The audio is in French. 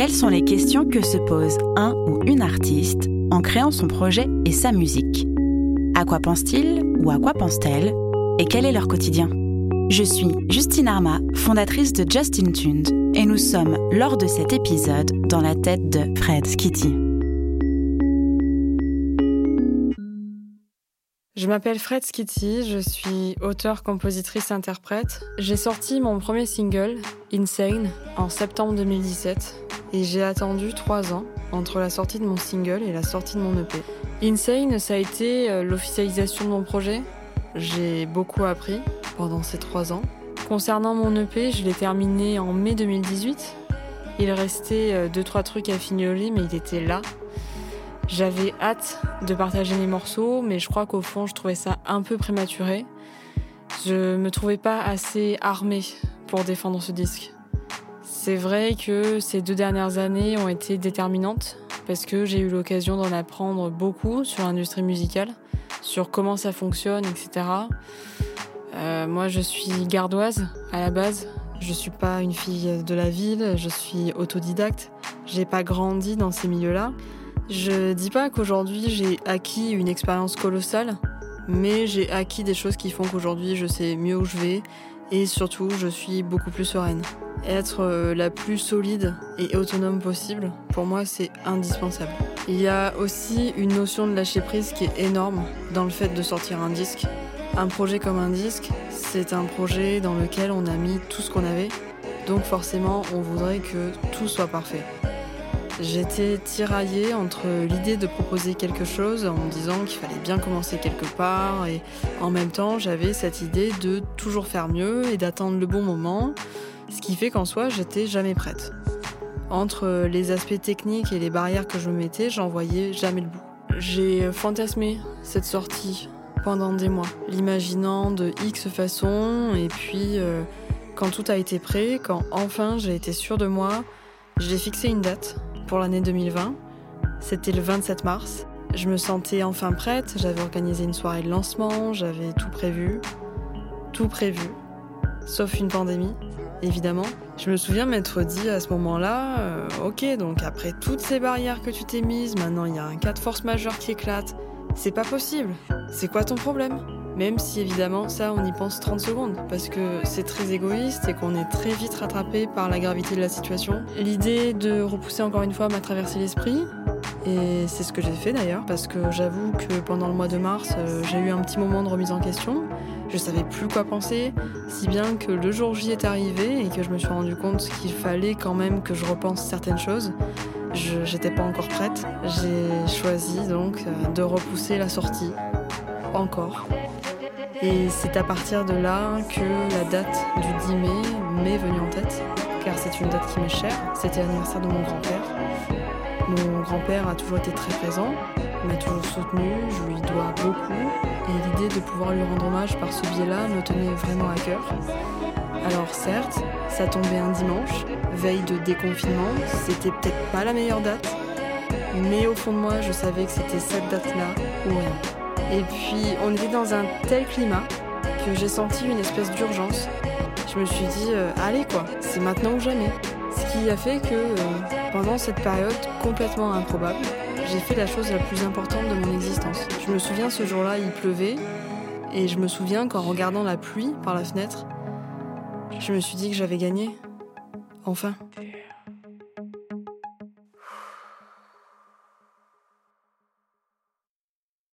Quelles sont les questions que se pose un ou une artiste en créant son projet et sa musique? À quoi pense-t-il ou à quoi pense-t-elle? Et quel est leur quotidien? Je suis Justine Arma, fondatrice de Justin Tuned, et nous sommes, lors de cet épisode, dans la tête de Fred Skitty. Je m'appelle Fred Skitty, je suis auteur, compositrice, interprète. J'ai sorti mon premier single, Insane, en septembre 2017 et j'ai attendu trois ans entre la sortie de mon single et la sortie de mon EP. Insane, ça a été euh, l'officialisation de mon projet. J'ai beaucoup appris pendant ces trois ans. Concernant mon EP, je l'ai terminé en mai 2018. Il restait euh, deux trois trucs à fignoler, mais il était là. J'avais hâte de partager mes morceaux, mais je crois qu'au fond, je trouvais ça un peu prématuré. Je me trouvais pas assez armée pour défendre ce disque. C'est vrai que ces deux dernières années ont été déterminantes parce que j'ai eu l'occasion d'en apprendre beaucoup sur l'industrie musicale, sur comment ça fonctionne, etc. Euh, moi, je suis gardoise à la base. Je suis pas une fille de la ville, je suis autodidacte. J'ai pas grandi dans ces milieux-là. Je dis pas qu'aujourd'hui j'ai acquis une expérience colossale, mais j'ai acquis des choses qui font qu'aujourd'hui je sais mieux où je vais et surtout je suis beaucoup plus sereine. Être euh, la plus solide et autonome possible, pour moi c'est indispensable. Il y a aussi une notion de lâcher prise qui est énorme dans le fait de sortir un disque. Un projet comme un disque, c'est un projet dans lequel on a mis tout ce qu'on avait, donc forcément on voudrait que tout soit parfait. J'étais tiraillée entre l'idée de proposer quelque chose en disant qu'il fallait bien commencer quelque part et en même temps j'avais cette idée de toujours faire mieux et d'attendre le bon moment, ce qui fait qu'en soi j'étais jamais prête. Entre les aspects techniques et les barrières que je me mettais, j'en voyais jamais le bout. J'ai fantasmé cette sortie pendant des mois, l'imaginant de X façon et puis euh, quand tout a été prêt, quand enfin j'ai été sûre de moi, j'ai fixé une date pour l'année 2020. C'était le 27 mars. Je me sentais enfin prête, j'avais organisé une soirée de lancement, j'avais tout prévu. Tout prévu. Sauf une pandémie, évidemment. Je me souviens m'être dit à ce moment-là, euh, ok, donc après toutes ces barrières que tu t'es mises, maintenant il y a un cas de force majeure qui éclate. C'est pas possible. C'est quoi ton problème? Même si évidemment ça on y pense 30 secondes parce que c'est très égoïste et qu'on est très vite rattrapé par la gravité de la situation. L'idée de repousser encore une fois m'a traversé l'esprit et c'est ce que j'ai fait d'ailleurs parce que j'avoue que pendant le mois de mars euh, j'ai eu un petit moment de remise en question. Je savais plus quoi penser, si bien que le jour J est arrivé et que je me suis rendu compte qu'il fallait quand même que je repense certaines choses. Je n'étais pas encore prête. J'ai choisi donc euh, de repousser la sortie encore. Et c'est à partir de là que la date du 10 mai m'est venue en tête, car c'est une date qui m'est chère. C'était l'anniversaire de mon grand-père. Mon grand-père a toujours été très présent, m'a toujours soutenu, je lui dois beaucoup, et l'idée de pouvoir lui rendre hommage par ce biais-là me tenait vraiment à cœur. Alors certes, ça tombait un dimanche, veille de déconfinement, c'était peut-être pas la meilleure date, mais au fond de moi, je savais que c'était cette date-là ou rien. Et puis on était dans un tel climat que j'ai senti une espèce d'urgence. Je me suis dit, euh, allez quoi, c'est maintenant ou jamais. Ce qui a fait que euh, pendant cette période complètement improbable, j'ai fait la chose la plus importante de mon existence. Je me souviens ce jour-là, il pleuvait, et je me souviens qu'en regardant la pluie par la fenêtre, je me suis dit que j'avais gagné. Enfin.